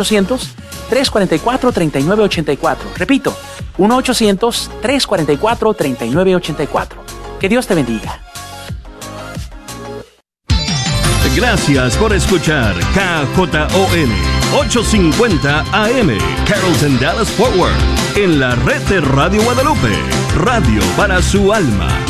1-800-344-3984. Repito, 1-800-344-3984. Que Dios te bendiga. Gracias por escuchar KJON 850 AM Carrollton Dallas Forward en la red de Radio Guadalupe, radio para su alma.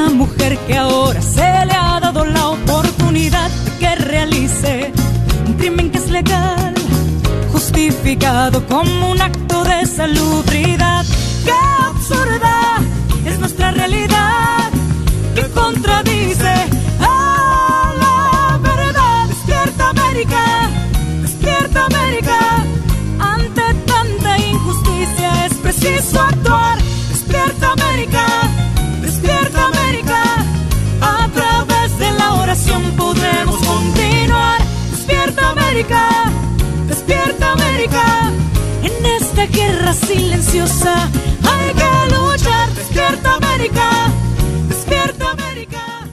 la mujer que ahora se le ha dado la oportunidad de que realice un crimen que es legal, justificado como un acto de salubridad qué absurda es nuestra realidad que contradice a la verdad. Despierta América, silenciosa hay que luchar. Despierta América. Despierta América.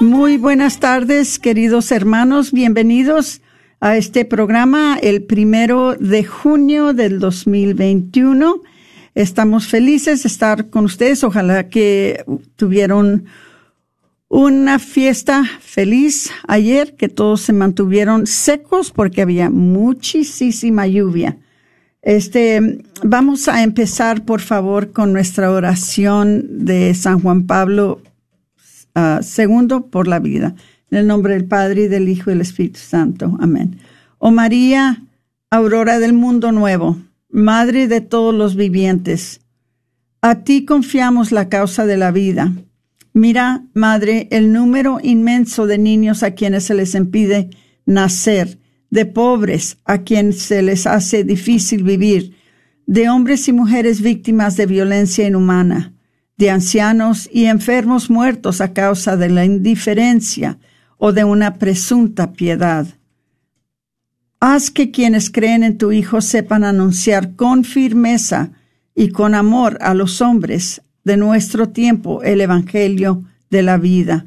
Muy buenas tardes, queridos hermanos. Bienvenidos a este programa el primero de junio del 2021. Estamos felices de estar con ustedes. Ojalá que tuvieron una fiesta feliz ayer, que todos se mantuvieron secos porque había muchísima lluvia. Este, vamos a empezar, por favor, con nuestra oración de San Juan Pablo II por la vida. En el nombre del Padre y del Hijo y del Espíritu Santo. Amén. Oh María, aurora del mundo nuevo, Madre de todos los vivientes, a ti confiamos la causa de la vida. Mira, Madre, el número inmenso de niños a quienes se les impide nacer de pobres a quienes se les hace difícil vivir, de hombres y mujeres víctimas de violencia inhumana, de ancianos y enfermos muertos a causa de la indiferencia o de una presunta piedad. Haz que quienes creen en tu Hijo sepan anunciar con firmeza y con amor a los hombres de nuestro tiempo el Evangelio de la vida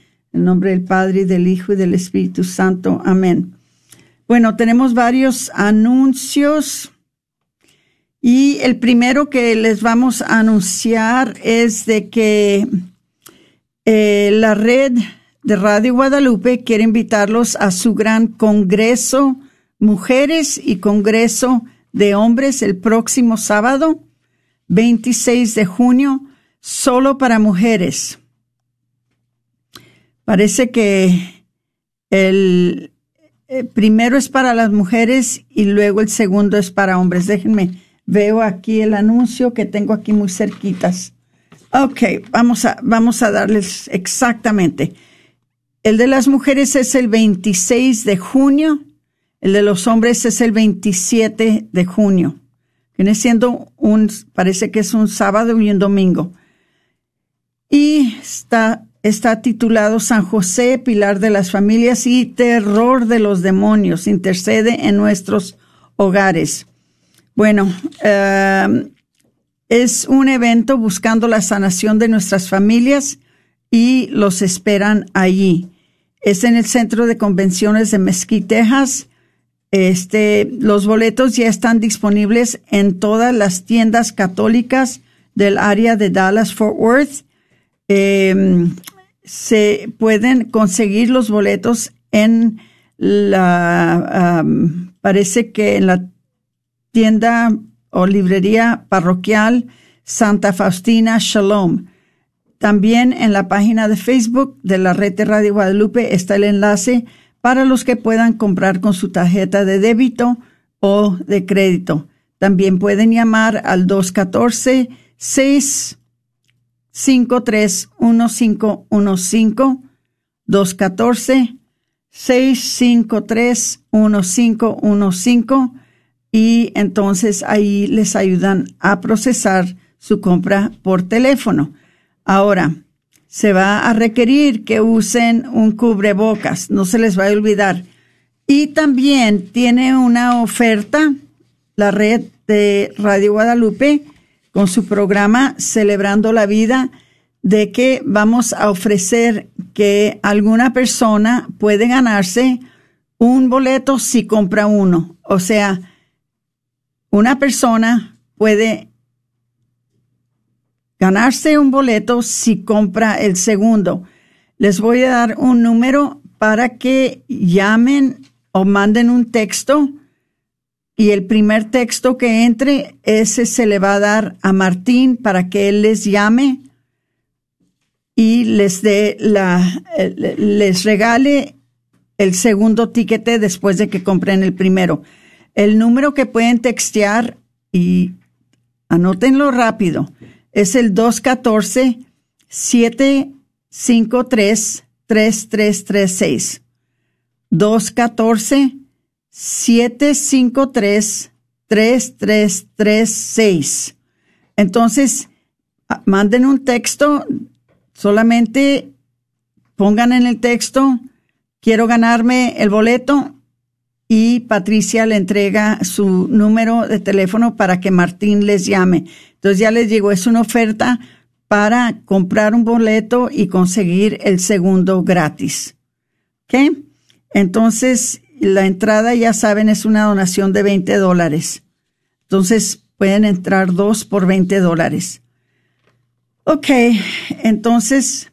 En nombre del Padre, del Hijo y del Espíritu Santo. Amén. Bueno, tenemos varios anuncios. Y el primero que les vamos a anunciar es de que eh, la red de Radio Guadalupe quiere invitarlos a su gran congreso Mujeres y Congreso de Hombres el próximo sábado, 26 de junio, solo para mujeres. Parece que el, eh, primero es para las mujeres y luego el segundo es para hombres. Déjenme, veo aquí el anuncio que tengo aquí muy cerquitas. Ok, vamos a, vamos a darles exactamente. El de las mujeres es el 26 de junio, el de los hombres es el 27 de junio. Viene siendo un, parece que es un sábado y un domingo. Y está está titulado San José, Pilar de las Familias y Terror de los Demonios, intercede en nuestros hogares. Bueno, eh, es un evento buscando la sanación de nuestras familias y los esperan allí. Es en el Centro de Convenciones de Mesquite, Texas. Este, los boletos ya están disponibles en todas las tiendas católicas del área de Dallas Fort Worth. Em, se pueden conseguir los boletos en la, parece que en la tienda o librería parroquial Santa Faustina Shalom. También en la página de Facebook de la red de Radio Guadalupe está el enlace para los que puedan comprar con su tarjeta de débito o de crédito. También pueden llamar al 214 653 1515 214 653 1515 y entonces ahí les ayudan a procesar su compra por teléfono. Ahora, se va a requerir que usen un cubrebocas, no se les va a olvidar. Y también tiene una oferta la red de Radio Guadalupe con su programa Celebrando la Vida de que vamos a ofrecer que alguna persona puede ganarse un boleto si compra uno. O sea, una persona puede ganarse un boleto si compra el segundo. Les voy a dar un número para que llamen o manden un texto y el primer texto que entre, ese se le va a dar a Martín para que él les llame y les dé la, eh, les regale el segundo tiquete después de que compren el primero. El número que pueden textear y anótenlo rápido es el 214-753-3336. 214-753-3336. Entonces, manden un texto, solamente pongan en el texto, quiero ganarme el boleto y Patricia le entrega su número de teléfono para que Martín les llame. Entonces ya les digo, es una oferta para comprar un boleto y conseguir el segundo gratis. ¿Ok? Entonces, la entrada, ya saben, es una donación de 20 dólares. Entonces, pueden entrar dos por 20 dólares. Ok, entonces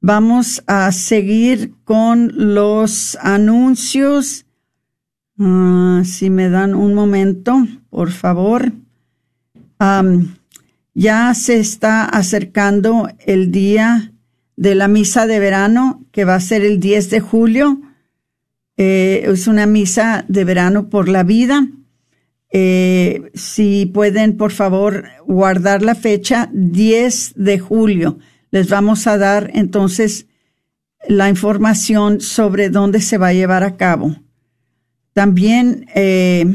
Vamos a seguir con los anuncios. Ah, si me dan un momento, por favor. ya se está acercando el día de la misa de verano, que va a ser el 10 de julio. Eh, es una misa de verano por la vida. Eh, si pueden, por favor, guardar la fecha 10 de julio les vamos a dar entonces la información sobre dónde se va a llevar a cabo. También eh,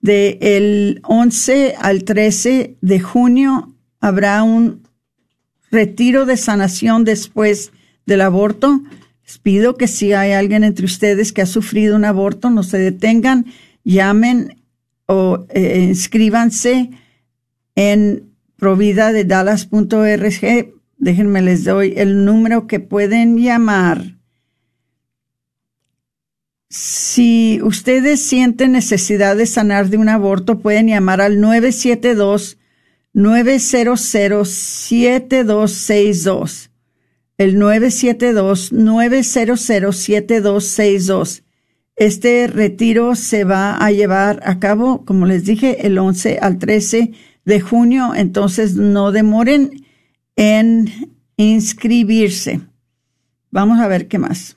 de el 11 al 13 de junio habrá un retiro de sanación después del aborto. Les pido que si hay alguien entre ustedes que ha sufrido un aborto, no se detengan, llamen o eh, inscríbanse en provida de dallas.org. Déjenme les doy el número que pueden llamar. Si ustedes sienten necesidad de sanar de un aborto, pueden llamar al 972 900 7262. El 972 900 7262. Este retiro se va a llevar a cabo, como les dije, el 11 al 13 de junio, entonces no demoren en inscribirse. Vamos a ver qué más.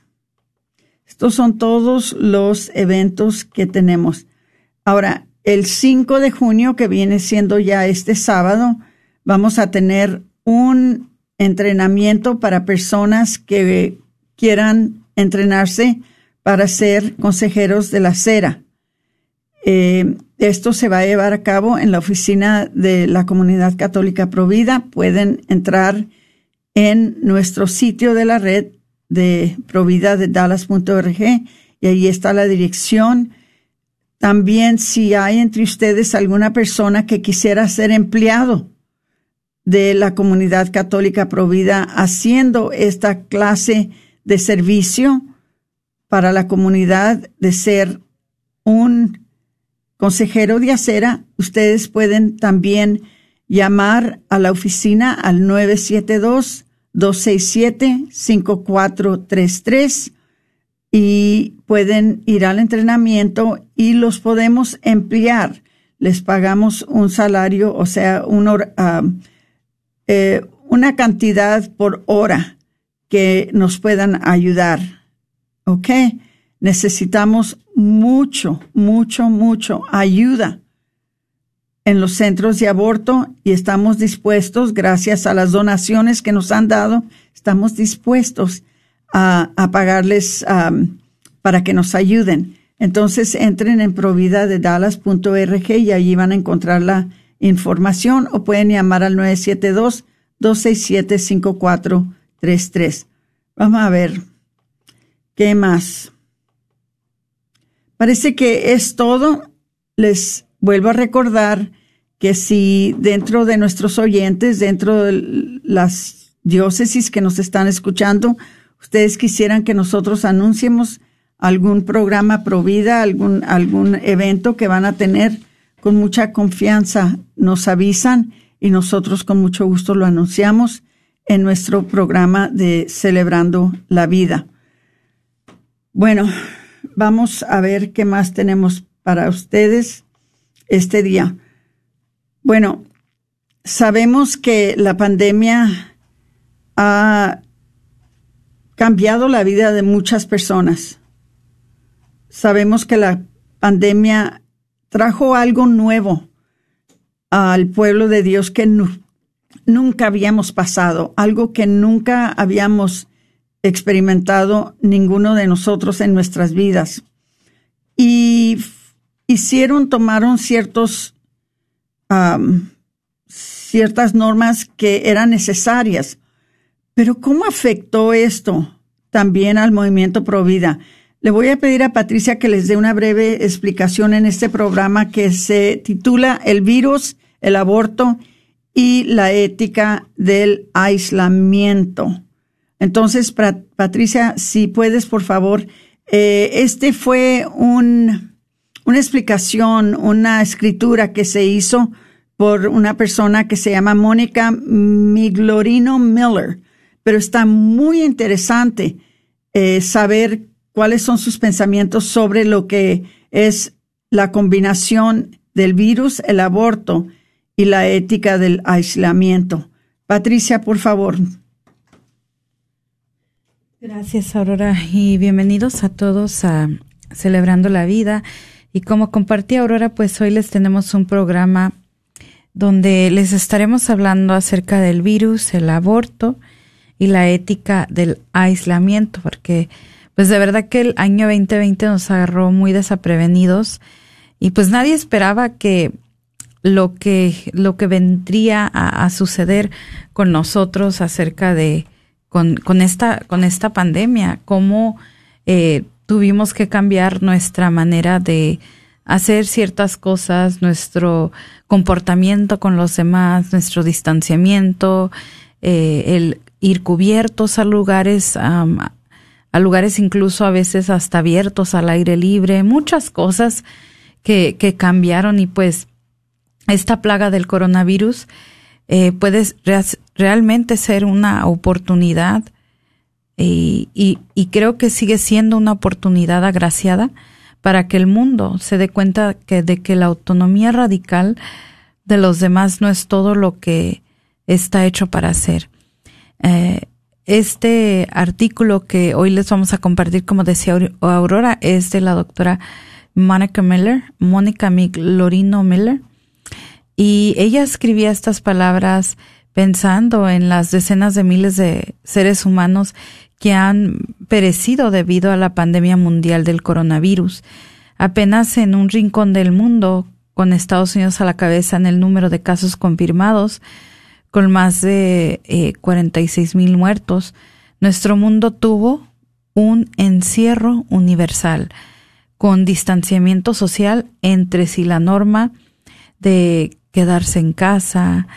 Estos son todos los eventos que tenemos. Ahora, el 5 de junio, que viene siendo ya este sábado, vamos a tener un entrenamiento para personas que quieran entrenarse para ser consejeros de la cera. Eh, esto se va a llevar a cabo en la oficina de la Comunidad Católica Provida. Pueden entrar en nuestro sitio de la red de provida de dallas.org y ahí está la dirección. También si hay entre ustedes alguna persona que quisiera ser empleado de la comunidad católica provida haciendo esta clase de servicio para la comunidad de ser un consejero de acera, ustedes pueden también llamar a la oficina al 972-267-5433 y pueden ir al entrenamiento y los podemos emplear. Les pagamos un salario, o sea, un, uh, eh, una cantidad por hora que nos puedan ayudar. ¿Ok? Necesitamos mucho, mucho, mucho ayuda en los centros de aborto y estamos dispuestos, gracias a las donaciones que nos han dado, estamos dispuestos a, pagarles para que nos ayuden. Entonces entren en providadedallas.org y allí van a encontrar la información o pueden llamar al 972-267-5433. Vamos a ver, ¿qué más? Parece que es todo. Les vuelvo a recordar que si dentro de nuestros oyentes, dentro de las diócesis que nos están escuchando, ustedes quisieran que nosotros anunciemos algún programa pro vida, algún, algún evento que van a tener, con mucha confianza nos avisan y nosotros con mucho gusto lo anunciamos en nuestro programa de Celebrando la Vida. Bueno, vamos a ver qué más tenemos para ustedes este día. Bueno, sabemos que la pandemia ha cambiado la vida de muchas personas. Sabemos que la pandemia trajo algo nuevo al pueblo de Dios que nunca habíamos pasado, algo que nunca habíamos experimentado ninguno de nosotros en nuestras vidas. Y hicieron, tomaron ciertos, ciertas normas que eran necesarias. Pero ¿cómo afectó esto también al movimiento Provida? Le voy a pedir a Patricia que les dé una breve explicación en este programa que se titula El virus, el aborto y la ética del aislamiento. Entonces, Patricia, si puedes, por favor, eh, este fue un, una explicación, una escritura que se hizo por una persona que se llama Mónica Miglorino Miller, pero está muy interesante eh, saber cuáles son sus pensamientos sobre lo que es la combinación del virus, el aborto y la ética del aislamiento. Patricia, por favor. Gracias, Aurora, y bienvenidos a todos a Celebrando la Vida. Y como compartí, Aurora, pues hoy les tenemos un programa donde les estaremos hablando acerca del virus, el aborto y la ética del aislamiento, porque pues de verdad que el año 2020 nos agarró muy desaprevenidos y pues nadie esperaba que lo que lo que vendría a, suceder con nosotros acerca de con, con esta con esta pandemia cómo eh, tuvimos que cambiar nuestra manera de hacer ciertas cosas nuestro comportamiento con los demás nuestro distanciamiento eh, el ir cubiertos a lugares a lugares incluso a veces hasta abiertos al aire libre, muchas cosas que, que cambiaron y pues esta plaga del coronavirus eh, puede realmente ser una oportunidad y, y, y, creo que sigue siendo una oportunidad agraciada para que el mundo se dé cuenta que, de que la autonomía radical de los demás no es todo lo que está hecho para ser. Eh, este artículo que hoy les vamos a compartir, como decía Aurora, es de la doctora Monica Miller, Mónica Miglorino Miller. Y ella escribía estas palabras pensando en las decenas de miles de seres humanos que han perecido debido a la pandemia mundial del coronavirus. Apenas en un rincón del mundo, con Estados Unidos a la cabeza en el número de casos confirmados, con más de eh, 46 mil muertos, nuestro mundo tuvo un encierro universal con distanciamiento social entre sí la norma de quedarse en casa,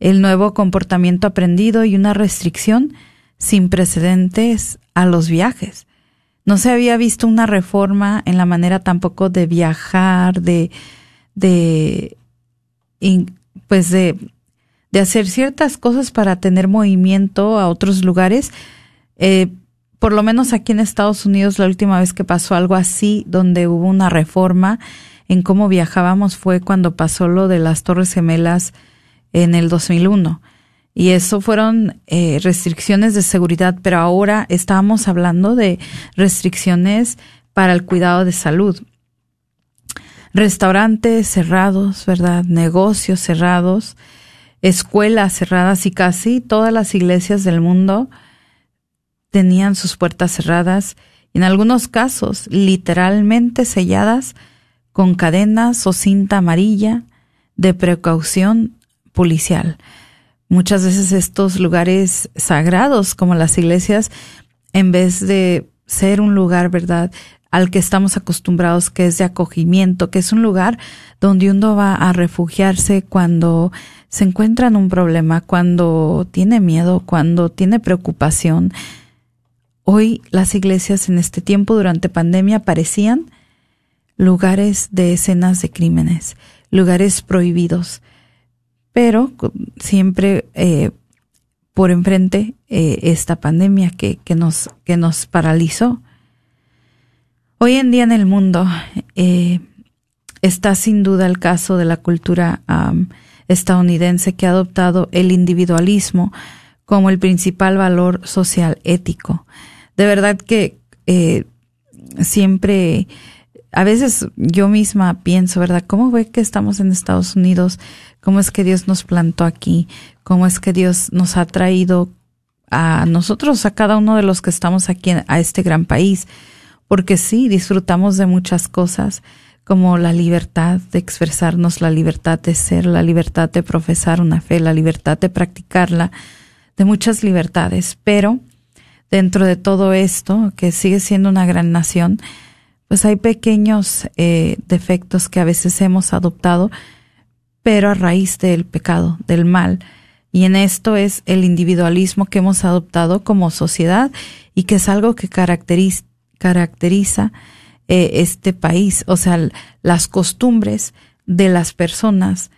el nuevo comportamiento aprendido y una restricción sin precedentes a los viajes. No se había visto una reforma en la manera tampoco de viajar, de, de, pues de, de hacer ciertas cosas para tener movimiento a otros lugares. Eh, por lo menos aquí en Estados Unidos, la última vez que pasó algo así, donde hubo una reforma en cómo viajábamos, fue cuando pasó lo de las Torres Gemelas en el 2001. Y eso fueron eh, restricciones de seguridad, pero ahora estábamos hablando de restricciones para el cuidado de salud. Restaurantes cerrados, ¿verdad? Negocios cerrados, escuelas cerradas y casi todas las iglesias del mundo tenían sus puertas cerradas y en algunos casos literalmente selladas con cadenas o cinta amarilla de precaución policial. Muchas veces estos lugares sagrados como las iglesias, en vez de ser un lugar, ¿verdad? Al que estamos acostumbrados, que es de acogimiento, que es un lugar donde uno va a refugiarse cuando se encuentra en un problema, cuando tiene miedo, cuando tiene preocupación. Hoy las iglesias en este tiempo durante pandemia parecían lugares de escenas de crímenes, lugares prohibidos, pero siempre eh, por enfrente eh, esta pandemia que, que, nos, que nos paralizó. Hoy en día en el mundo eh, está sin duda el caso de la cultura estadounidense que ha adoptado el individualismo como el principal valor social ético. De verdad que eh, siempre, a veces yo misma pienso, ¿verdad? ¿Cómo ve que estamos en Estados Unidos? ¿Cómo es que Dios nos plantó aquí? ¿Cómo es que Dios nos ha traído a nosotros, a cada uno de los que estamos aquí, a este gran país? Porque sí, disfrutamos de muchas cosas como la libertad de expresarnos, la libertad de ser, la libertad de profesar una fe, la libertad de practicarla, de muchas libertades, pero dentro de todo esto, que sigue siendo una gran nación, pues hay pequeños eh, defectos que a veces hemos adoptado, pero a raíz del pecado, del mal. Y en esto es el individualismo que hemos adoptado como sociedad y que es algo que caracteriza caracteriza eh, este país, o sea, las costumbres de las personas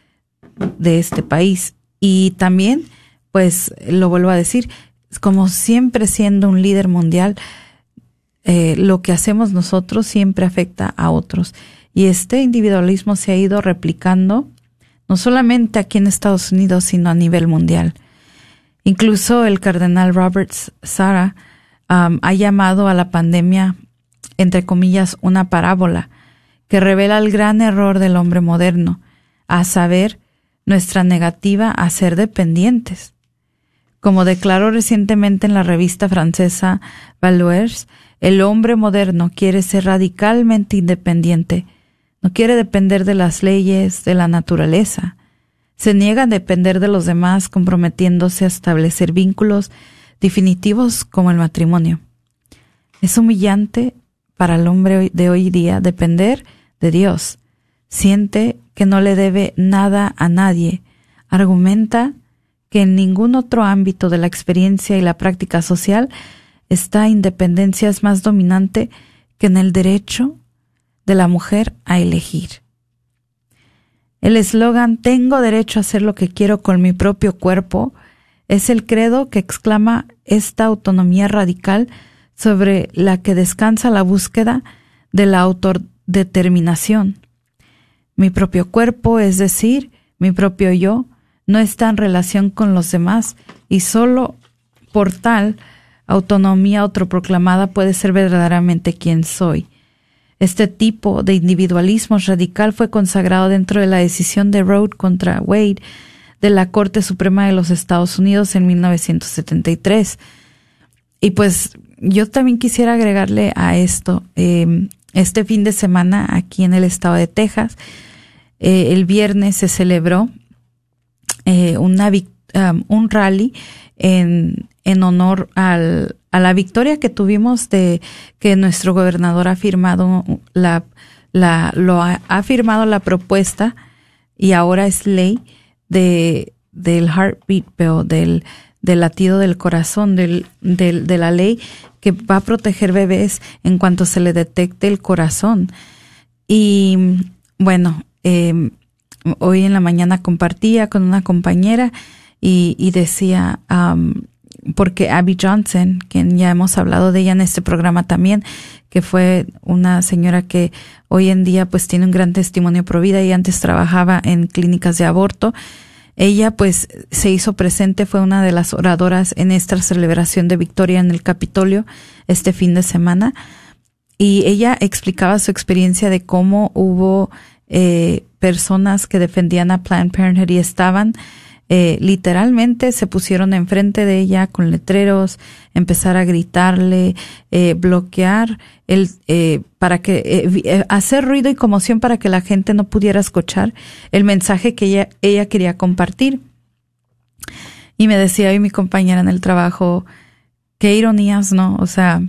de este país. Y también, pues, lo vuelvo a decir, como siempre siendo un líder mundial, eh, lo que hacemos nosotros siempre afecta a otros. Y este individualismo se ha ido replicando no solamente aquí en Estados Unidos, sino a nivel mundial. Incluso el cardenal Roberts Sara ha llamado a la pandemia, entre comillas, una parábola que revela el gran error del hombre moderno, a saber, nuestra negativa a ser dependientes. Como declaró recientemente en la revista francesa Valuers, el hombre moderno quiere ser radicalmente independiente, no quiere depender de las leyes de la naturaleza, se niega a depender de los demás comprometiéndose a establecer vínculos definitivos como el matrimonio. Es humillante para el hombre de hoy día depender de Dios. Siente que no le debe nada a nadie. Argumenta que en ningún otro ámbito de la experiencia y la práctica social esta independencia es más dominante que en el derecho de la mujer a elegir. El eslogan Tengo derecho a hacer lo que quiero con mi propio cuerpo es el credo que exclama esta autonomía radical sobre la que descansa la búsqueda de la autodeterminación. Mi propio cuerpo, es decir, mi propio yo, no está en relación con los demás y solo por tal autonomía autoproclamada puede ser verdaderamente quien soy. Este tipo de individualismo radical fue consagrado dentro de la decisión de Roe contra Wade de la Corte Suprema de los Estados Unidos en 1973. Y pues yo también quisiera agregarle a esto, em, este fin de semana aquí en el estado de Texas, eh, el viernes se celebró eh, una un rally en, en honor al, a la victoria que tuvimos de que nuestro gobernador ha firmado la, la lo ha firmado la propuesta y ahora es ley de del heartbeat bill, del, del latido del corazón, del, del, de la ley que va a proteger bebés en cuanto se le detecte el corazón. Y bueno, eh, hoy en la mañana compartía con una compañera y, y decía, um, porque Abby Johnson, quien ya hemos hablado de ella en este programa también, que fue una señora que hoy en día pues tiene un gran testimonio pro vida y antes trabajaba en clínicas de aborto. Ella pues se hizo presente, fue una de las oradoras en esta celebración de victoria en el Capitolio este fin de semana y ella explicaba su experiencia de cómo hubo eh, personas que defendían a Planned Parenthood y estaban eh, literalmente se pusieron enfrente de ella con letreros, empezar a gritarle, eh, bloquear el eh, para que hacer ruido y conmoción para que la gente no pudiera escuchar el mensaje que ella ella quería compartir. Y me decía hoy mi compañera en el trabajo, qué ironías, ¿no? O sea,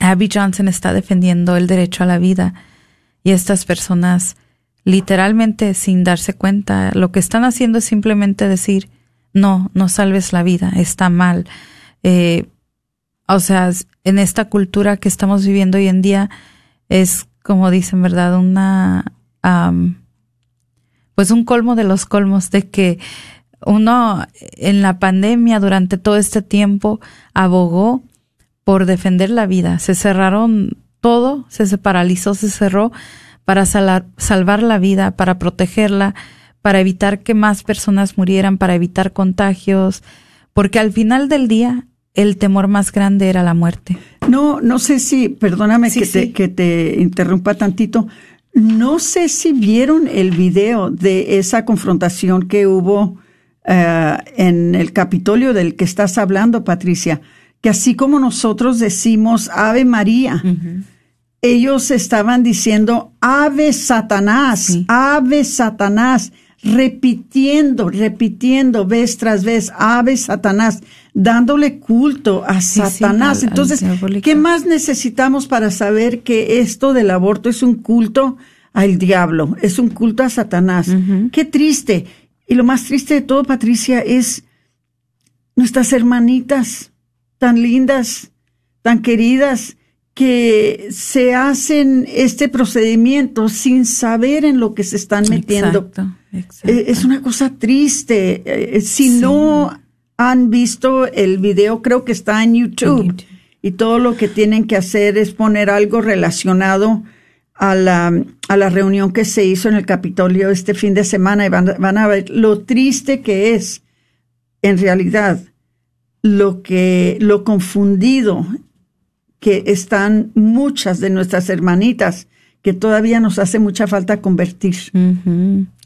Abby Johnson está defendiendo el derecho a la vida y estas personas literalmente sin darse cuenta, lo que están haciendo es simplemente decir, no, no salves la vida, está mal. Eh, o sea, en esta cultura que estamos viviendo hoy en día es, como dicen, ¿verdad? Una, pues un colmo de los colmos de que uno en la pandemia durante todo este tiempo abogó por defender la vida. Se cerraron todo, se, se paralizó, se cerró para salvar la vida, para protegerla, para evitar que más personas murieran, para evitar contagios, porque al final del día el temor más grande era la muerte. No, no sé si, perdóname que, Te, que te interrumpa tantito, no sé si vieron el video de esa confrontación que hubo uh, en el Capitolio del que estás hablando, Patricia, que así como nosotros decimos Ave María, ellos estaban diciendo, ave Satanás, ave Satanás, repitiendo, repitiendo vez tras vez, ave Satanás, dándole culto a Satanás. Entonces, ¿qué más necesitamos para saber que esto del aborto es un culto al diablo, es un culto a Satanás? Qué triste. Y lo más triste de todo, Patricia, es nuestras hermanitas tan lindas, tan queridas, que se hacen este procedimiento sin saber en lo que se están metiendo. Eh, es una cosa triste. Eh, si no han visto el video, creo que está en YouTube, Y todo lo que tienen que hacer es poner algo relacionado a la, a la reunión que se hizo en el Capitolio este fin de semana. Y van, van a ver lo triste que es, en realidad, lo que, lo confundido que están muchas de nuestras hermanitas que todavía nos hace mucha falta convertir.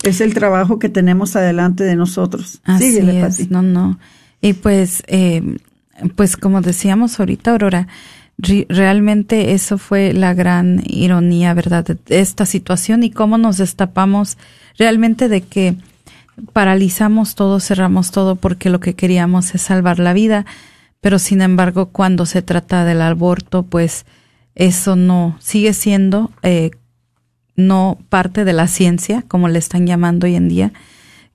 Es el trabajo que tenemos adelante de nosotros. Así es, no, no. Y pues, eh, pues como decíamos ahorita, Aurora, realmente eso fue la gran ironía, ¿verdad? De esta situación y cómo nos destapamos realmente de que paralizamos todo, cerramos todo porque lo que queríamos es salvar la vida pero sin embargo cuando se trata del aborto, pues eso no sigue siendo eh, no parte de la ciencia, como le están llamando hoy en día,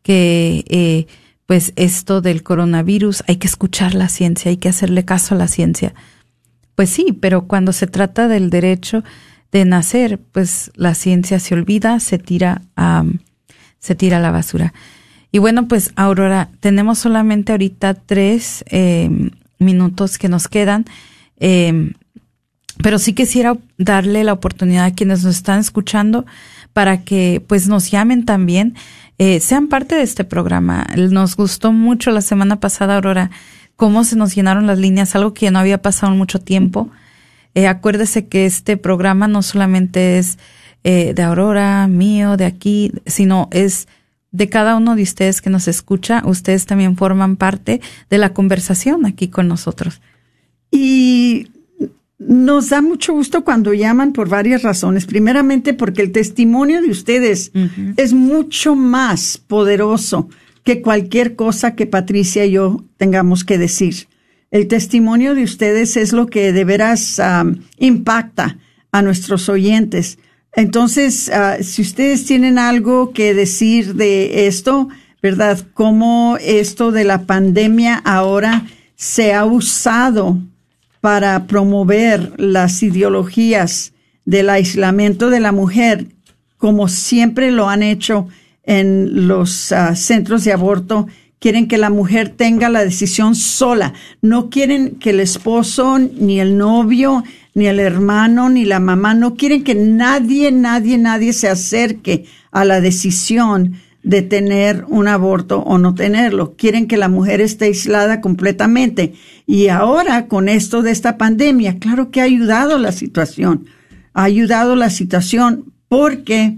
que eh, pues esto del coronavirus hay que escuchar la ciencia, hay que hacerle caso a la ciencia. Pues sí, pero cuando se trata del derecho de nacer, pues la ciencia se olvida, se tira a, se tira a la basura. Y bueno, pues Aurora, tenemos solamente ahorita tres eh, minutos que nos quedan. Eh, pero sí quisiera darle la oportunidad a quienes nos están escuchando para que pues nos llamen también, eh, sean parte de este programa. Nos gustó mucho la semana pasada, Aurora, cómo se nos llenaron las líneas, algo que no había pasado en mucho tiempo. Eh, acuérdese que este programa no solamente es eh, de Aurora, mío, de aquí, sino es de cada uno de ustedes que nos escucha. Ustedes también forman parte de la conversación aquí con nosotros. Y nos da mucho gusto cuando llaman por varias razones. Primeramente porque el testimonio de ustedes es mucho más poderoso que cualquier cosa que Patricia y yo tengamos que decir. El testimonio de ustedes es lo que de veras impacta a nuestros oyentes. Entonces, ah, si ustedes tienen algo que decir de esto, ¿verdad? Cómo esto de la pandemia ahora se ha usado para promover las ideologías del aislamiento de la mujer, como siempre lo han hecho en los ah, centros de aborto, quieren que la mujer tenga la decisión sola, no quieren que el esposo, ni el novio, ni el hermano, ni la mamá, no quieren que nadie, nadie, nadie se acerque a la decisión de tener un aborto o no tenerlo. Quieren que la mujer esté aislada completamente. Y ahora, con esto de esta pandemia, claro que ha ayudado la situación. Ha ayudado la situación porque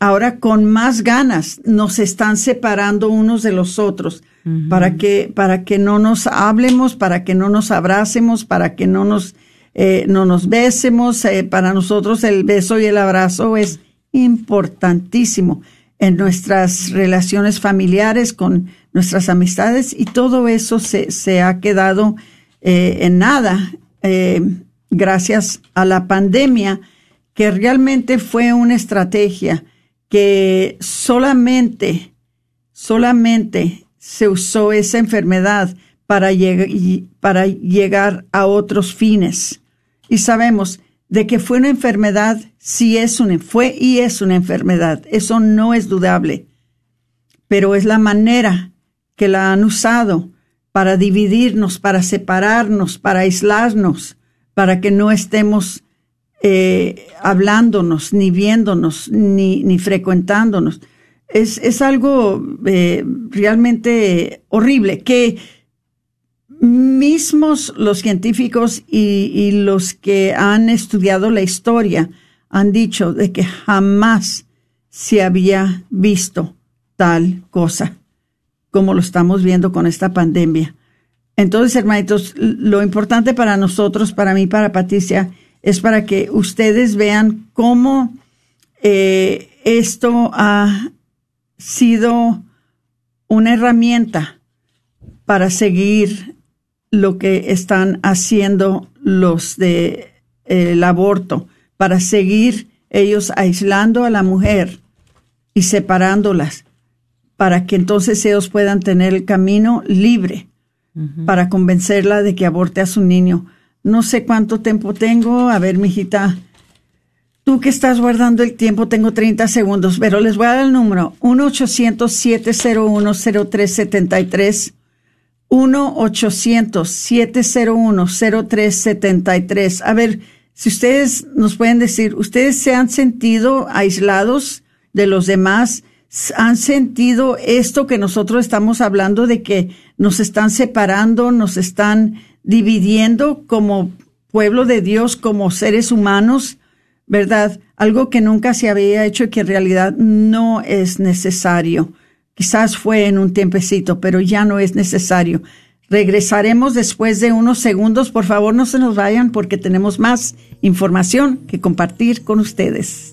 ahora con más ganas nos están separando unos de los otros para que para que no nos hablemos, para que no nos abracemos, para que no nos eh, no nos besemos. Eh, para nosotros el beso y el abrazo es importantísimo en nuestras relaciones familiares, con nuestras amistades y todo eso se, se ha quedado eh, en nada gracias a la pandemia que realmente fue una estrategia que solamente, solamente se usó esa enfermedad para, para llegar a otros fines. Y sabemos de que fue una enfermedad, sí es una, fue y es una enfermedad, eso no es dudable, pero es la manera que la han usado para dividirnos, para separarnos, para aislarnos, para que no estemos eh, hablándonos, ni viéndonos, ni, ni frecuentándonos. Es, es algo eh, realmente horrible que mismos los científicos y, los que han estudiado la historia han dicho de que jamás se había visto tal cosa como lo estamos viendo con esta pandemia. Entonces, hermanitos, lo importante para nosotros, para mí, para Patricia, es para que ustedes vean cómo eh, esto ha sido una herramienta para seguir lo que están haciendo los de el aborto, para seguir ellos aislando a la mujer y separándolas, para que entonces ellos puedan tener el camino libre para convencerla de que aborte a su niño. No sé cuánto tiempo tengo. A ver, mijita. Tú que estás guardando el tiempo, tengo 30 segundos, pero les voy a dar el número. 1-800-701-0373. 1-800-701-0373. A ver, si ustedes nos pueden decir, ¿ustedes se han sentido aislados de los demás? ¿Han sentido esto que nosotros estamos hablando de que nos están separando, nos están dividiendo como pueblo de Dios, como seres humanos, ¿verdad? Algo que nunca se había hecho y que en realidad no es necesario. Quizás fue en un tiempecito, pero ya no es necesario. Regresaremos después de unos segundos. Por favor, no se nos vayan porque tenemos más información que compartir con ustedes.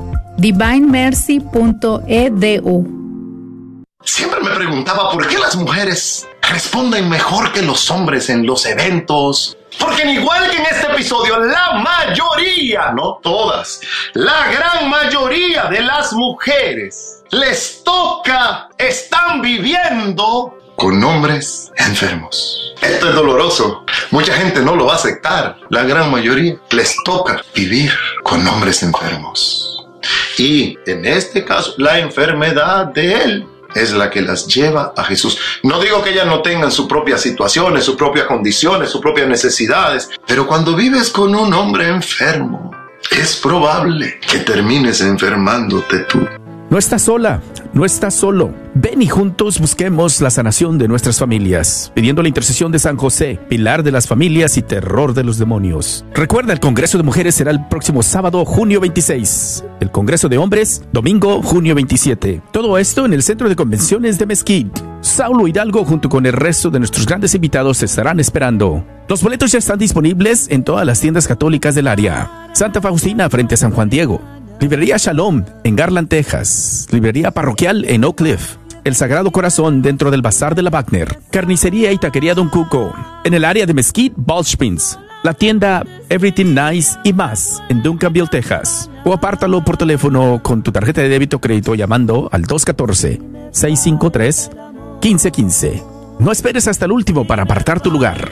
divinemercy.edu. Siempre me preguntaba por qué las mujeres responden mejor que los hombres en los eventos. Porque igual que en este episodio, la mayoría, no todas, la gran mayoría de las mujeres les toca, están viviendo con hombres enfermos. Esto es doloroso. Mucha gente no lo va a aceptar. La gran mayoría les toca vivir con hombres enfermos. Y en este caso, la enfermedad de él es la que las lleva a Jesús. No digo que ellas no tengan sus propias situaciones, sus propias condiciones, sus propias necesidades, pero cuando vives con un hombre enfermo, es probable que termines enfermándote tú. No estás sola, no estás solo. Ven y juntos busquemos la sanación de nuestras familias, pidiendo la intercesión de San José, pilar de las familias y terror de los demonios. Recuerda, el Congreso de Mujeres será el próximo sábado, junio 26. El Congreso de Hombres, domingo, junio 27. Todo esto en el Centro de Convenciones de Mesquite. Saulo Hidalgo junto con el resto de nuestros grandes invitados estarán esperando. Los boletos ya están disponibles en todas las tiendas católicas del área. Santa Faustina frente a San Juan Diego. Librería Shalom en Garland, Texas. Librería Parroquial en Oak Cliff. El Sagrado Corazón dentro del Bazar de la Wagner. Carnicería y Taquería Don Cuco. En el área de Mesquite, Ballspins. La tienda Everything Nice y más en Duncanville, Texas. O apártalo por teléfono con tu tarjeta de débito o crédito llamando al 214-653-1515. No esperes hasta el último para apartar tu lugar.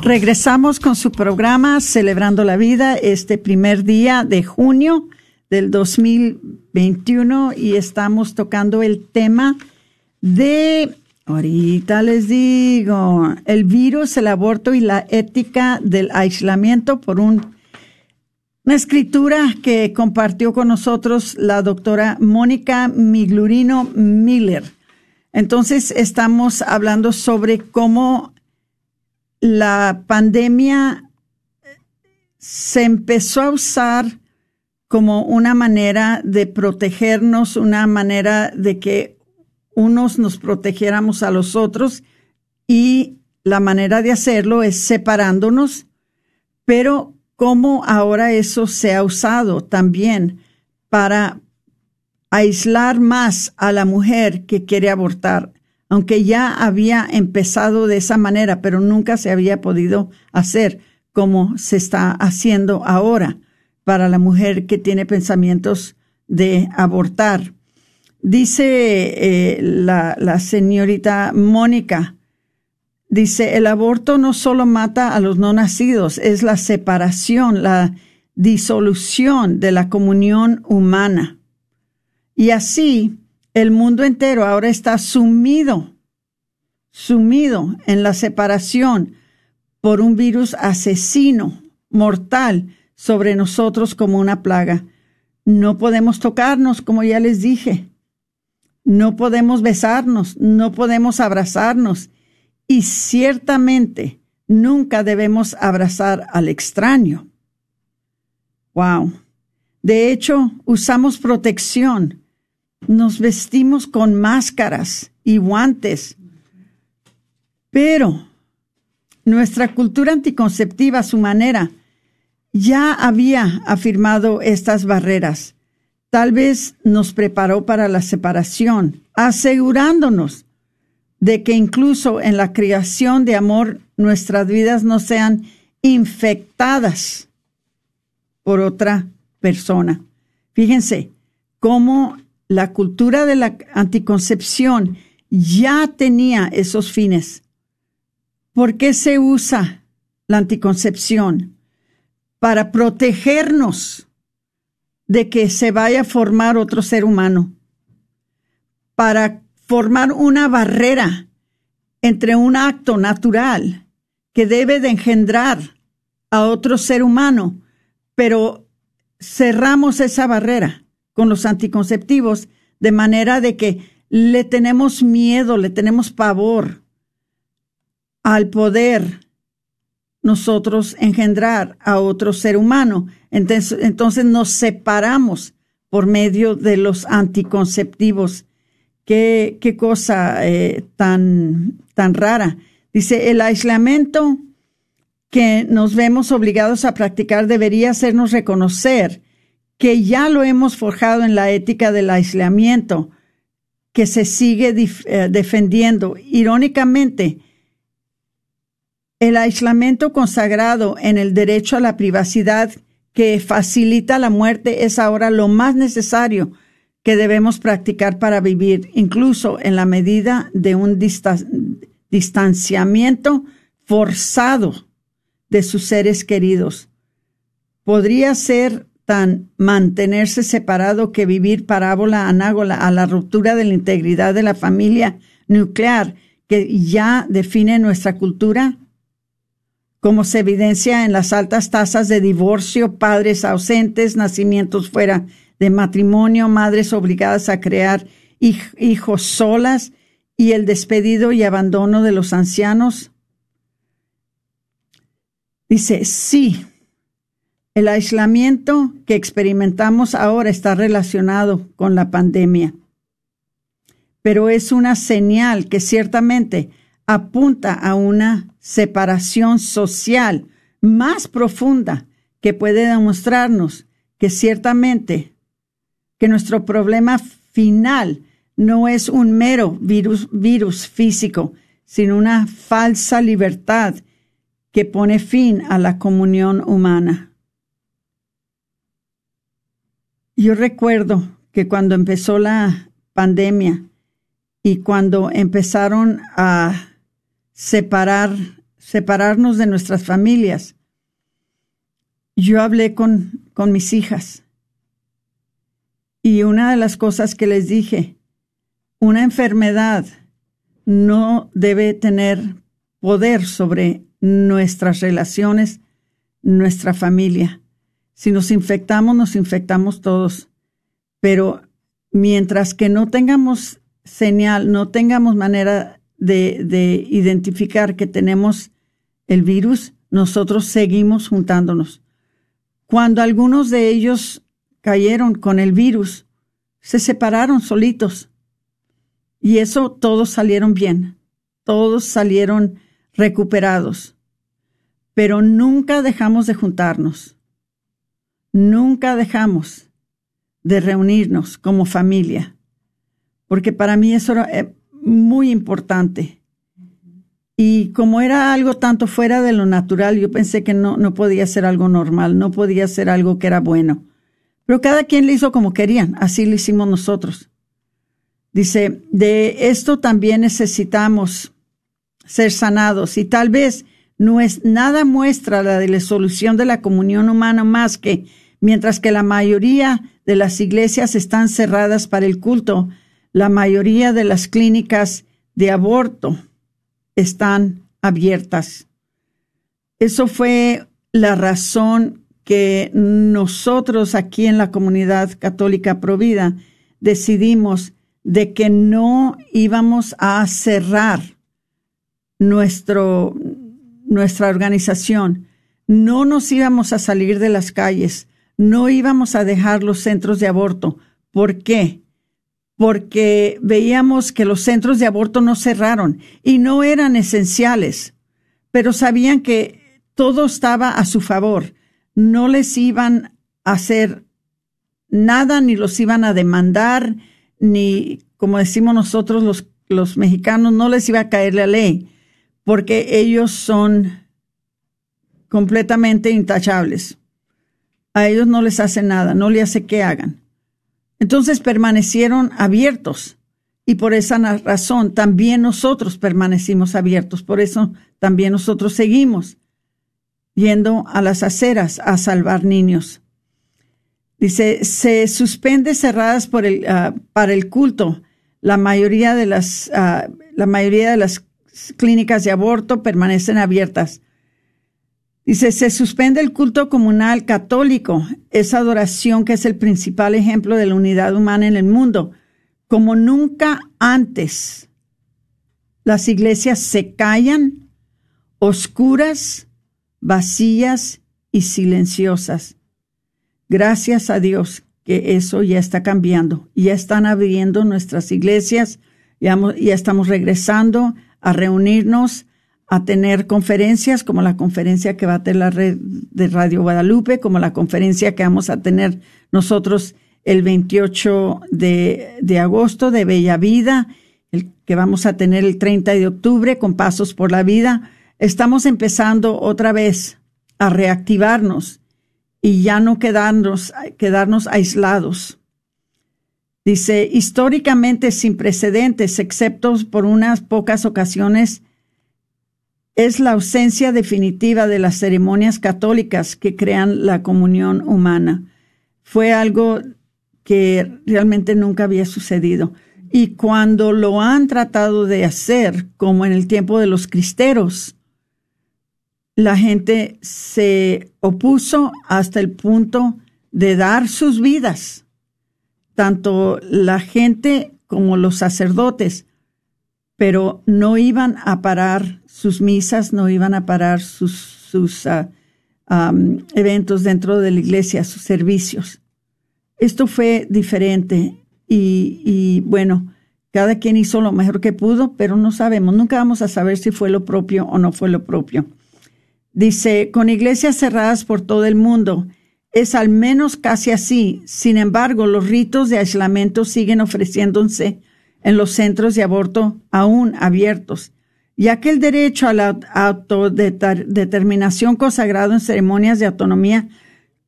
Regresamos con su programa Celebrando la Vida este primer día de junio del 2021 y estamos tocando el tema de, ahorita les digo, el virus, el aborto y la ética del aislamiento por un, una escritura que compartió con nosotros la doctora Mónica Miglurino Miller. Entonces estamos hablando sobre cómo la pandemia se empezó a usar como una manera de protegernos, una manera de que unos nos protegiéramos a los otros y la manera de hacerlo es separándonos, pero cómo ahora eso se ha usado también para aislar más a la mujer que quiere abortar aunque ya había empezado de esa manera, pero nunca se había podido hacer como se está haciendo ahora para la mujer que tiene pensamientos de abortar. Dice eh, la, la señorita Mónica, dice, el aborto no solo mata a los no nacidos, es la separación, la disolución de la comunión humana. Y así, el mundo entero ahora está sumido, sumido en la separación por un virus asesino, mortal, sobre nosotros como una plaga. No podemos tocarnos, como ya les dije. No podemos besarnos, no podemos abrazarnos. Y ciertamente nunca debemos abrazar al extraño. Wow. De hecho, usamos protección nos vestimos con máscaras y guantes. Pero nuestra cultura anticonceptiva, a su manera, ya había afirmado estas barreras. Tal vez nos preparó para la separación, asegurándonos de que incluso en la creación de amor nuestras vidas no sean infectadas por otra persona. Fíjense cómo la cultura de la anticoncepción ya tenía esos fines. ¿Por qué se usa la anticoncepción? Para protegernos de que se vaya a formar otro ser humano, para formar una barrera entre un acto natural que debe de engendrar a otro ser humano, pero cerramos esa barrera con los anticonceptivos de manera de que le tenemos miedo, le tenemos pavor al poder nosotros engendrar a otro ser humano. Entonces, entonces nos separamos por medio de los anticonceptivos. Qué, cosa eh, tan, tan rara. Dice, el aislamiento que nos vemos obligados a practicar debería hacernos reconocer que ya lo hemos forjado en la ética del aislamiento, que se sigue eh, defendiendo. Irónicamente, el aislamiento consagrado en el derecho a la privacidad que facilita la muerte es ahora lo más necesario que debemos practicar para vivir, incluso en la medida de un distanciamiento forzado de sus seres queridos. Podría ser tan mantenerse separado que vivir parábola anágola a la ruptura de la integridad de la familia nuclear que ya define nuestra cultura como se evidencia en las altas tasas de divorcio, padres ausentes, nacimientos fuera de matrimonio, madres obligadas a crear hijos solas y el despedido y abandono de los ancianos? Dice, sí, el aislamiento que experimentamos ahora está relacionado con la pandemia, pero es una señal que ciertamente apunta a una separación social más profunda que puede demostrarnos que ciertamente que nuestro problema final no es un mero virus, virus físico, sino una falsa libertad que pone fin a la comunión humana. Yo recuerdo que cuando empezó la pandemia y cuando empezaron a separar, separarnos de nuestras familias. Yo hablé con, con mis hijas y una de las cosas que les dije, una enfermedad no debe tener poder sobre nuestras relaciones, nuestra familia. Si nos infectamos, nos infectamos todos. Pero mientras que no tengamos señal, no tengamos manera de, identificar que tenemos el virus, nosotros seguimos juntándonos. Cuando algunos de ellos cayeron con el virus, se separaron solitos. Y eso todos salieron bien, todos salieron recuperados. Pero nunca dejamos de juntarnos, nunca dejamos de reunirnos como familia, porque para mí eso era, eh, muy importante. Y como era algo tanto fuera de lo natural, yo pensé que no, no podía ser algo normal, no podía ser algo que era bueno. Pero cada quien le hizo como querían, así lo hicimos nosotros. Dice, de esto también necesitamos ser sanados y tal vez no es nada muestra la de de la comunión humana más que mientras que la mayoría de las iglesias están cerradas para el culto, la mayoría de las clínicas de aborto están abiertas. Eso fue la razón que nosotros aquí en la comunidad católica Provida decidimos de que no íbamos a cerrar nuestro, nuestra organización, no nos íbamos a salir de las calles, no íbamos a dejar los centros de aborto. ¿Por qué? porque veíamos que los centros de aborto no cerraron y no eran esenciales, pero sabían que todo estaba a su favor. No les iban a hacer nada, ni los iban a demandar, ni, como decimos nosotros los, los mexicanos, no les iba a caer la ley, porque ellos son completamente intachables. A ellos no les hace nada, no le hace que hagan. Entonces permanecieron abiertos y por esa razón también nosotros permanecimos abiertos, por eso también nosotros seguimos yendo a las aceras a salvar niños. Dice, se suspende cerradas por el, ah, para el culto. La mayoría de las, ah, la mayoría de las clínicas de aborto permanecen abiertas. Dice, se suspende el culto comunal católico, esa adoración que es el principal ejemplo de la unidad humana en el mundo. Como nunca antes, las iglesias se callan, oscuras, vacías y silenciosas. Gracias a Dios que eso ya está cambiando. Ya están abriendo nuestras iglesias, ya, estamos regresando a reunirnos, a tener conferencias como la conferencia que va a tener la red de Radio Guadalupe, como la conferencia que vamos a tener nosotros el 28 de, de agosto de Bella Vida, el que vamos a tener el 30 de octubre con Pasos por la Vida. Estamos empezando otra vez a reactivarnos y ya no quedarnos, aislados. Dice, históricamente sin precedentes, excepto por unas pocas ocasiones, es la ausencia definitiva de las ceremonias católicas que crean la comunión humana. Fue algo que realmente nunca había sucedido. Y cuando lo han tratado de hacer, como en el tiempo de los cristeros, la gente se opuso hasta el punto de dar sus vidas, tanto la gente como los sacerdotes, pero no iban a parar sus misas, no iban a parar sus, sus ah, eventos dentro de la iglesia, sus servicios. Esto fue diferente y, y bueno, cada quien hizo lo mejor que pudo, pero no sabemos, nunca vamos a saber si fue lo propio o no fue lo propio. Dice, con iglesias cerradas por todo el mundo, es al menos casi así. Sin embargo, los ritos de aislamiento siguen ofreciéndose en los centros de aborto aún abiertos, ya que el derecho a la autodeterminación consagrado en ceremonias de autonomía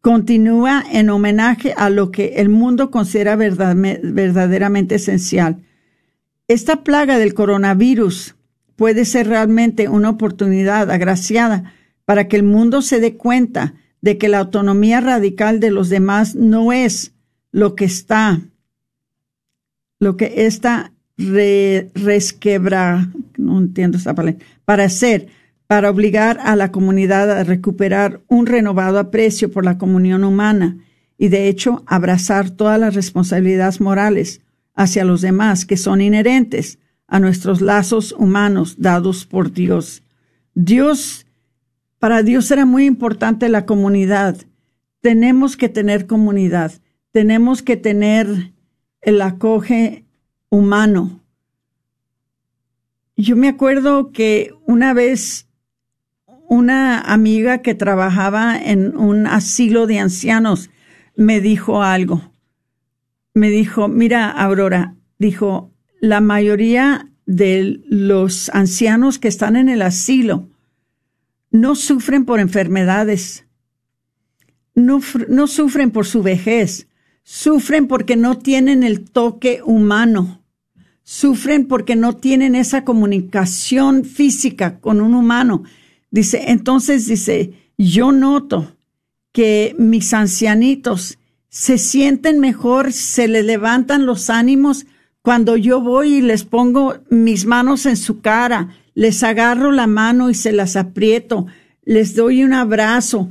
continúa en homenaje a lo que el mundo considera verdaderamente esencial. Esta plaga del coronavirus puede ser realmente una oportunidad agraciada para que el mundo se dé cuenta de que la autonomía radical de los demás no es lo que está, lo que está resquebra, no entiendo esa palabra, para hacer, para obligar a la comunidad a recuperar un renovado aprecio por la comunión humana y de hecho abrazar todas las responsabilidades morales hacia los demás que son inherentes a nuestros lazos humanos dados por Dios. Dios para Dios era muy importante la comunidad. Tenemos que tener comunidad. Tenemos que tener el acoge humano. Yo me acuerdo que una vez una amiga que trabajaba en un asilo de ancianos me dijo algo. Me dijo, mira, Aurora, dijo, la mayoría de los ancianos que están en el asilo no sufren por enfermedades, no, sufren por su vejez, sufren porque no tienen el toque humano, sufren porque no tienen esa comunicación física con un humano. Dice, entonces dice, yo noto que mis ancianitos se sienten mejor, se les levantan los ánimos cuando yo voy y les pongo mis manos en su cara, les agarro la mano y se las aprieto, les doy un abrazo.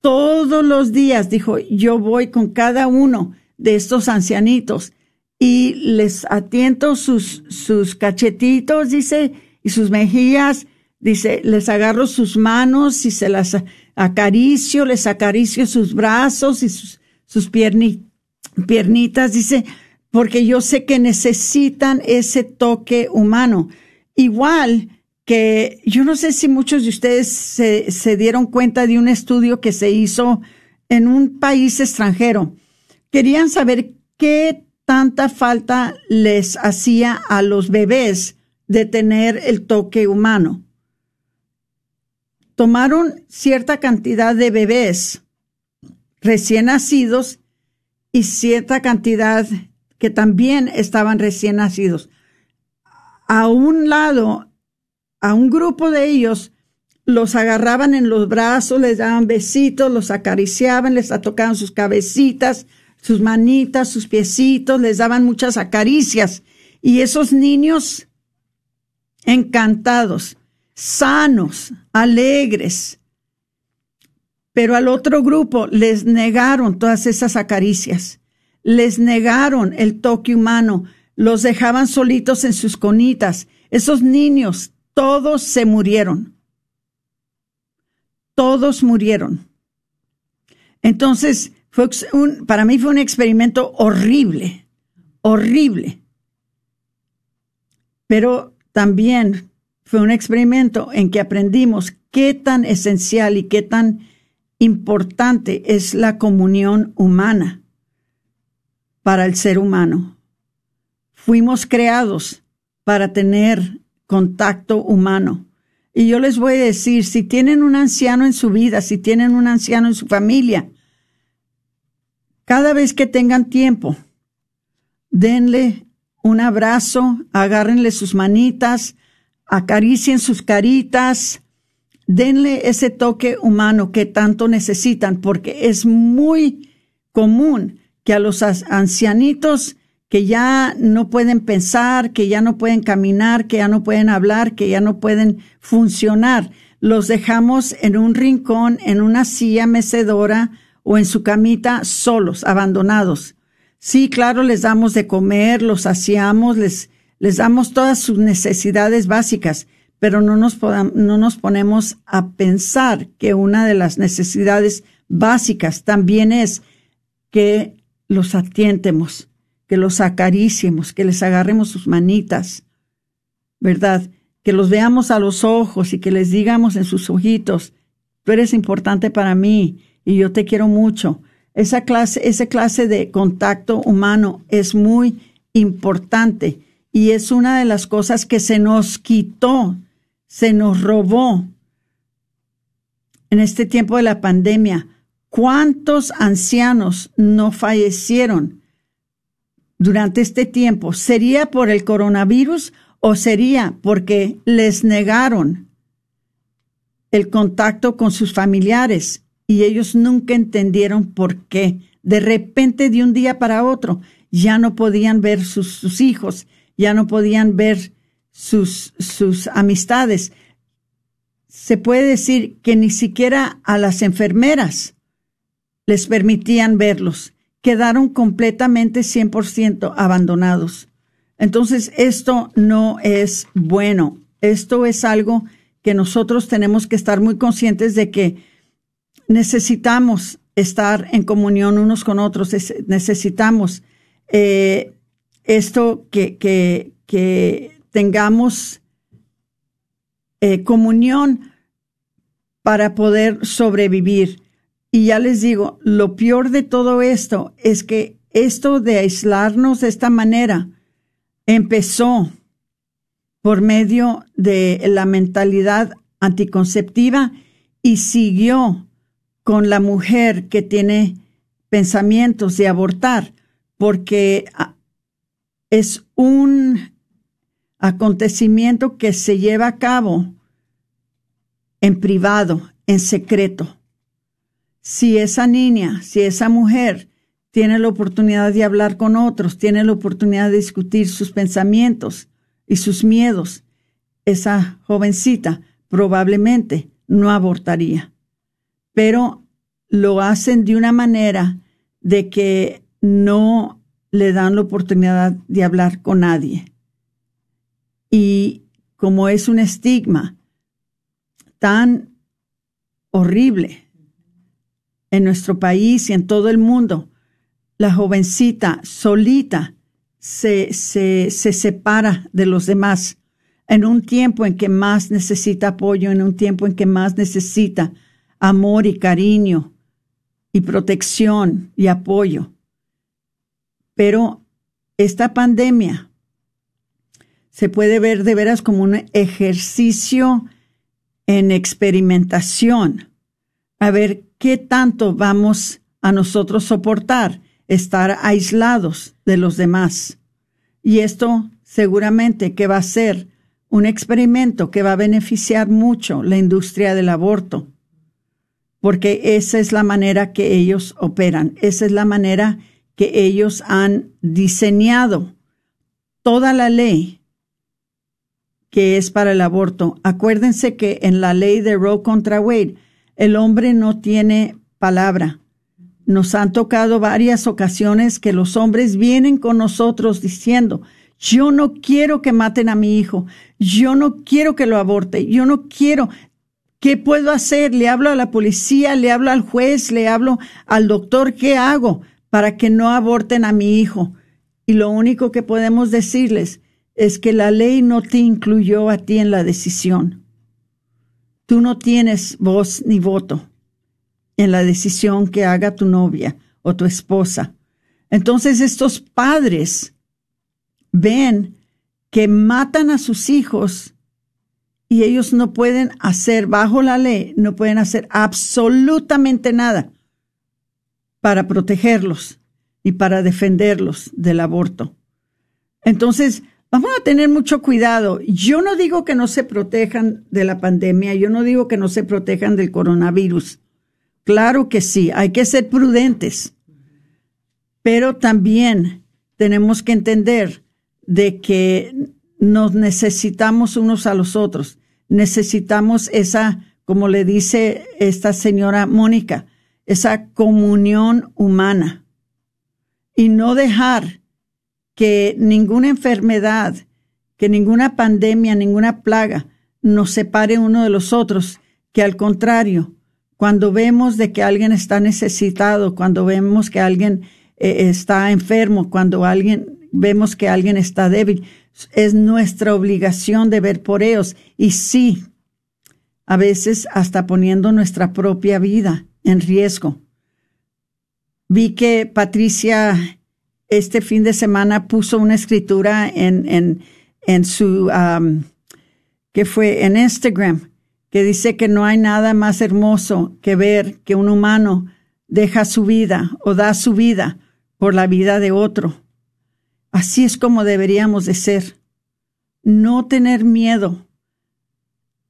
Todos los días, dijo, yo voy con cada uno de estos ancianitos y les atiento sus, sus cachetitos, dice, y sus mejillas, dice, les agarro sus manos y se las acaricio, les acaricio sus brazos y sus, sus piernitas, dice, porque yo sé que necesitan ese toque humano. Igual, que yo no sé si muchos de ustedes se, se, dieron cuenta de un estudio que se hizo en un país extranjero. Querían saber qué tanta falta les hacía a los bebés de tener el toque humano. Tomaron cierta cantidad de bebés recién nacidos y cierta cantidad que también estaban recién nacidos. A un lado a un grupo de ellos los agarraban en los brazos, les daban besitos, los acariciaban, les tocaban sus cabecitas, sus manitas, sus piecitos, les daban muchas acaricias. Y esos niños encantados, sanos, alegres. Pero al otro grupo les negaron todas esas acaricias, les negaron el toque humano, los dejaban solitos en sus conitas. Esos niños, todos se murieron todos murieron. Entonces, fue un, para mí fue un experimento horrible, horrible. Pero también fue un experimento en que aprendimos qué tan esencial y qué tan importante es la comunión humana para el ser humano. Fuimos creados para tener contacto humano. Y yo les voy a decir, si tienen un anciano en su vida, si tienen un anciano en su familia, cada vez que tengan tiempo, denle un abrazo, agárrenle sus manitas, acaricien sus caritas, denle ese toque humano que tanto necesitan, porque es muy común que a los ancianitos que ya no pueden pensar, que ya no pueden caminar, que ya no pueden hablar, que ya no pueden funcionar. Los dejamos en un rincón, en una silla mecedora o en su camita solos, abandonados. Sí, claro, les damos de comer, los saciamos, les, les damos todas sus necesidades básicas, pero no nos, no nos ponemos a pensar que una de las necesidades básicas también es que los atientemos que los acariciemos, que les agarremos sus manitas, ¿verdad? Que los veamos a los ojos y que les digamos en sus ojitos, tú eres importante para mí y yo te quiero mucho. Esa clase, esa clase de contacto humano es muy importante y es una de las cosas que se nos quitó, se nos robó en este tiempo de la pandemia. ¿Cuántos ancianos no fallecieron durante este tiempo, ¿sería por el coronavirus o sería porque les negaron el contacto con sus familiares y ellos nunca entendieron por qué? De repente, de un día para otro, ya no podían ver sus, hijos, ya no podían ver sus, sus amistades. Se puede decir que ni siquiera a las enfermeras les permitían verlos quedaron completamente 100% abandonados. Entonces, esto no es bueno. Esto es algo que nosotros tenemos que estar muy conscientes de que necesitamos estar en comunión unos con otros, necesitamos eh, esto que, que, que tengamos eh, comunión para poder sobrevivir. Y ya les digo, lo peor de todo esto es que esto de aislarnos de esta manera empezó por medio de la mentalidad anticonceptiva y siguió con la mujer que tiene pensamientos de abortar, porque ah, es un acontecimiento que se lleva a cabo en privado, en secreto si esa niña, si esa mujer tiene la oportunidad de hablar con otros, tiene la oportunidad de discutir sus pensamientos y sus miedos, esa jovencita probablemente no abortaría. Pero lo hacen de una manera de que no le dan la oportunidad de hablar con nadie. Y como es un estigma tan horrible, en nuestro país y en todo el mundo, la jovencita solita se, se, se separa de los demás en un tiempo en que más necesita apoyo, en un tiempo en que más necesita amor y cariño y protección y apoyo. Pero esta pandemia se puede ver de veras como un ejercicio en experimentación, a ver ¿qué tanto vamos a nosotros soportar estar aislados de los demás? Y esto seguramente que va a ser un experimento que va a beneficiar mucho la industria del aborto, porque esa es la manera que ellos operan, esa es la manera que ellos han diseñado toda la ley que es para el aborto. Acuérdense que en la ley de Roe contra Wade, el hombre no tiene palabra. Nos han tocado varias ocasiones que los hombres vienen con nosotros diciendo, yo no quiero que maten a mi hijo, yo no quiero que lo aborte, yo no quiero. ¿Qué puedo hacer? Le hablo a la policía, le hablo al juez, le hablo al doctor, ¿qué hago para que no aborten a mi hijo? Y lo único que podemos decirles es que la ley no te incluyó a ti en la decisión. Tú no tienes voz ni voto en la decisión que haga tu novia o tu esposa. Entonces estos padres ven que matan a sus hijos y ellos no pueden hacer, bajo la ley, no pueden hacer absolutamente nada para protegerlos y para defenderlos del aborto. Entonces, vamos a tener mucho cuidado. Yo no digo que no se protejan de la pandemia, yo no digo que no se protejan del coronavirus. Claro que sí, hay que ser prudentes, pero también tenemos que entender de que nos necesitamos unos a los otros. Necesitamos esa, como le dice esta señora Mónica, esa comunión humana y no dejar que ninguna enfermedad, que ninguna pandemia, ninguna plaga nos separe uno de los otros, que al contrario, cuando vemos de que alguien está necesitado, cuando vemos que alguien eh, está enfermo, cuando alguien vemos que alguien está débil, es nuestra obligación de ver por ellos. Y sí, a veces hasta poniendo nuestra propia vida en riesgo. Vi que Patricia este fin de semana puso una escritura en, en, en su, que fue en Instagram, que dice que no hay nada más hermoso que ver que un humano deja su vida o da su vida por la vida de otro. Así es como deberíamos de ser. No tener miedo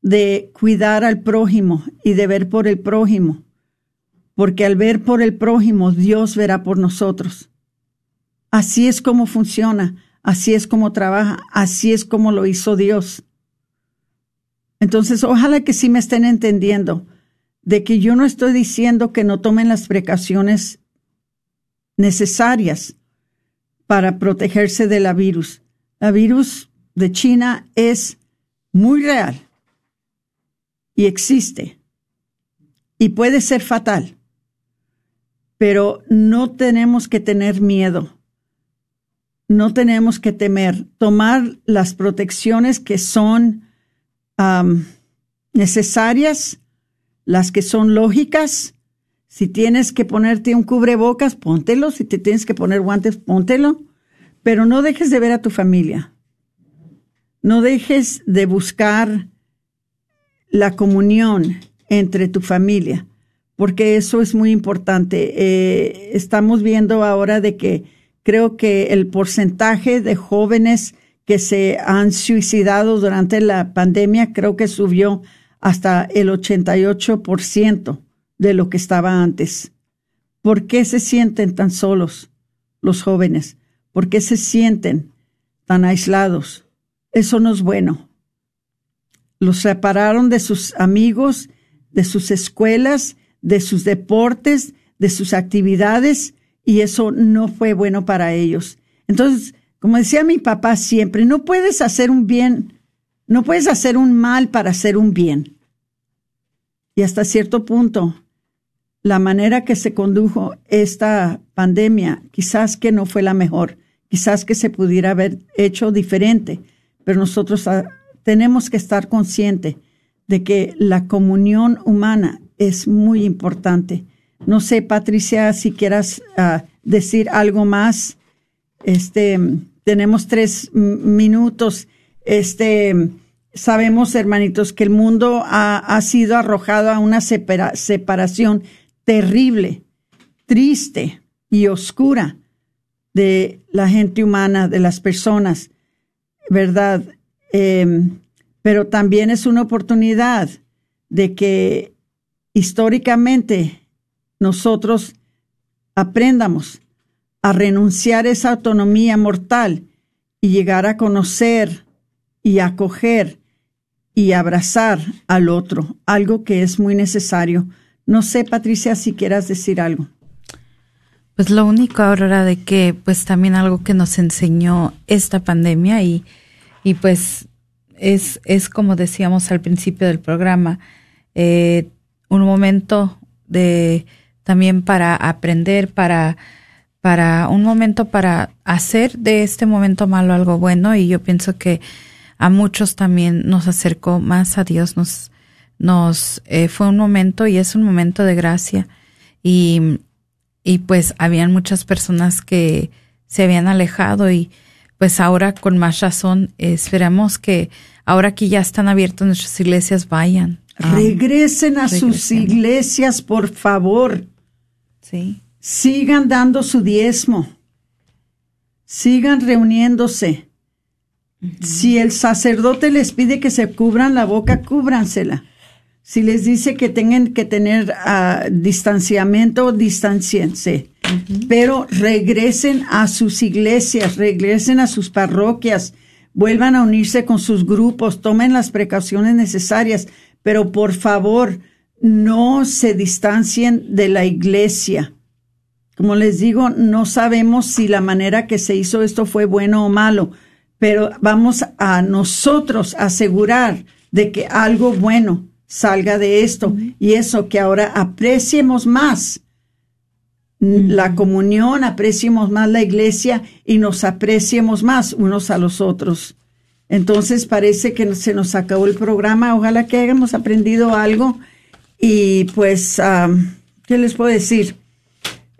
de cuidar al prójimo y de ver por el prójimo, porque al ver por el prójimo Dios verá por nosotros. Así es como funciona, así es como trabaja, así es como lo hizo Dios. Entonces, ojalá que sí me estén entendiendo de que yo no estoy diciendo que no tomen las precauciones necesarias para protegerse de la virus. La virus de China es muy real y existe y puede ser fatal, pero no tenemos que tener miedo. No tenemos que temer tomar las protecciones que son necesarias, las que son lógicas, si tienes que ponerte un cubrebocas, póntelo. Si te tienes que poner guantes, póntelo. Pero no dejes de ver a tu familia. No dejes de buscar la comunión entre tu familia, porque eso es muy importante. Eh, estamos viendo ahora de que creo que el porcentaje de jóvenes que se han suicidado durante la pandemia creo que subió hasta el 88% de lo que estaba antes. ¿Por qué se sienten tan solos los jóvenes? ¿Por qué se sienten tan aislados? Eso no es bueno. Los separaron de sus amigos, de sus escuelas, de sus deportes, de sus actividades, y eso no fue bueno para ellos. Entonces, como decía mi papá siempre, no puedes hacer un bien, no puedes hacer un mal para hacer un bien. Y hasta cierto punto, la manera que se condujo esta pandemia quizás que no fue la mejor, quizás que se pudiera haber hecho diferente, pero nosotros ah, tenemos que estar conscientes de que la comunión humana es muy importante. No sé, Patricia, si quieras ah, decir algo más. Este, tenemos tres minutos. Este, sabemos, hermanitos, que el mundo ha, ha sido arrojado a una separación terrible, triste y oscura de la gente humana, de las personas, ¿verdad? Em, pero también es una oportunidad de que históricamente nosotros aprendamos a renunciar a esa autonomía mortal y llegar a conocer y acoger y abrazar al otro, algo que es muy necesario. No sé, Patricia, si quieras decir algo. Pues lo único, Aurora, de que pues también algo que nos enseñó esta pandemia y, y pues es, es como decíamos al principio del programa, eh, un momento de también para aprender, para, para un momento para hacer de este momento malo algo bueno y yo pienso que a muchos también nos acercó más a Dios, nos, nos eh, fue un momento y es un momento de gracia y y pues habían muchas personas que se habían alejado y pues ahora con más razón esperamos que ahora que ya están abiertas nuestras iglesias vayan. regresen a sus iglesias, por favor. Sí. Sigan dando su diezmo. Sigan reuniéndose. Si el sacerdote les pide que se cubran la boca, cúbransela. Si les dice que tengan que tener uh, distanciamiento, distanciense. Pero regresen a sus iglesias, regresen a sus parroquias, vuelvan a unirse con sus grupos, tomen las precauciones necesarias, pero por favor, no se distancien de la iglesia. Como les digo, no sabemos si la manera que se hizo esto fue bueno o malo, pero vamos a nosotros asegurar de que algo bueno salga de esto y eso que ahora apreciemos más la comunión, apreciemos más la iglesia y nos apreciemos más unos a los otros. Entonces parece que se nos acabó el programa. Ojalá que hayamos aprendido algo y pues, ¿qué les puedo decir?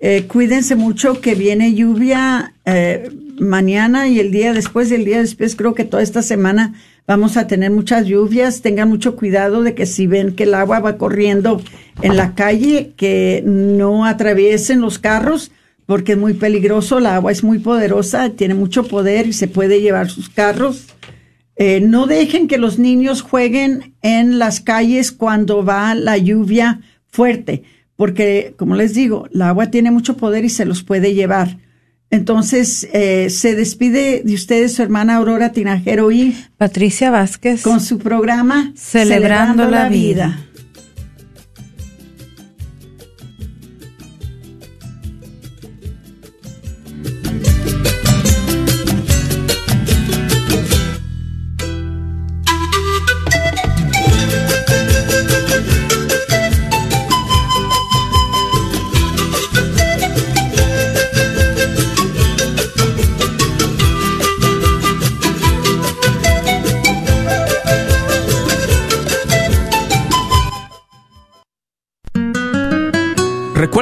Eh, cuídense mucho que viene lluvia eh, mañana y el día después, el día después, creo que toda esta semana vamos a tener muchas lluvias. Tengan mucho cuidado de que si ven que el agua va corriendo en la calle, que no atraviesen los carros, porque es muy peligroso. La agua es muy poderosa, tiene mucho poder y se puede llevar sus carros. Eh, no dejen que los niños jueguen en las calles cuando va la lluvia fuerte, porque, como les digo, el agua tiene mucho poder y se los puede llevar. Entonces, eh, se despide de ustedes su hermana Aurora Tinajero y Patricia Vázquez con su programa Celebrando, la, vida.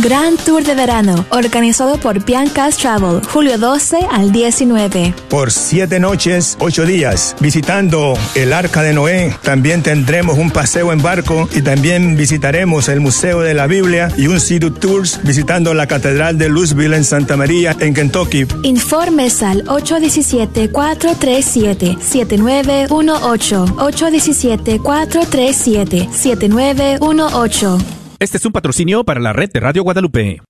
Gran Tour de Verano, organizado por Bianca's Travel, julio 12 al 19. Por siete noches, ocho días, visitando el Arca de Noé. También tendremos un paseo en barco y también visitaremos el Museo de la Biblia y un City Tours visitando la Catedral de Louisville en Santa María, en Kentucky. Informes al 817-437-7918. 817-437-7918. Este es un patrocinio para la red de Radio Guadalupe.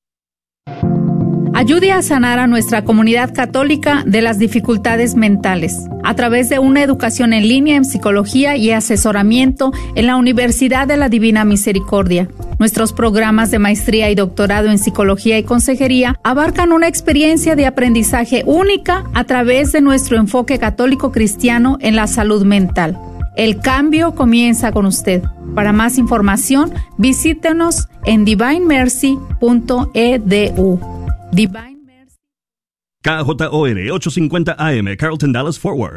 Ayude a sanar a nuestra comunidad católica de las dificultades mentales a través de una educación en línea en psicología y asesoramiento en la Universidad de la Divina Misericordia. Nuestros programas de maestría y doctorado en psicología y consejería abarcan una experiencia de aprendizaje única a través de nuestro enfoque católico cristiano en la salud mental. El cambio comienza con usted. Para más información, visítenos en divinemercy.edu. Divine KJOR 850 AM, Carlton Dallas Forward.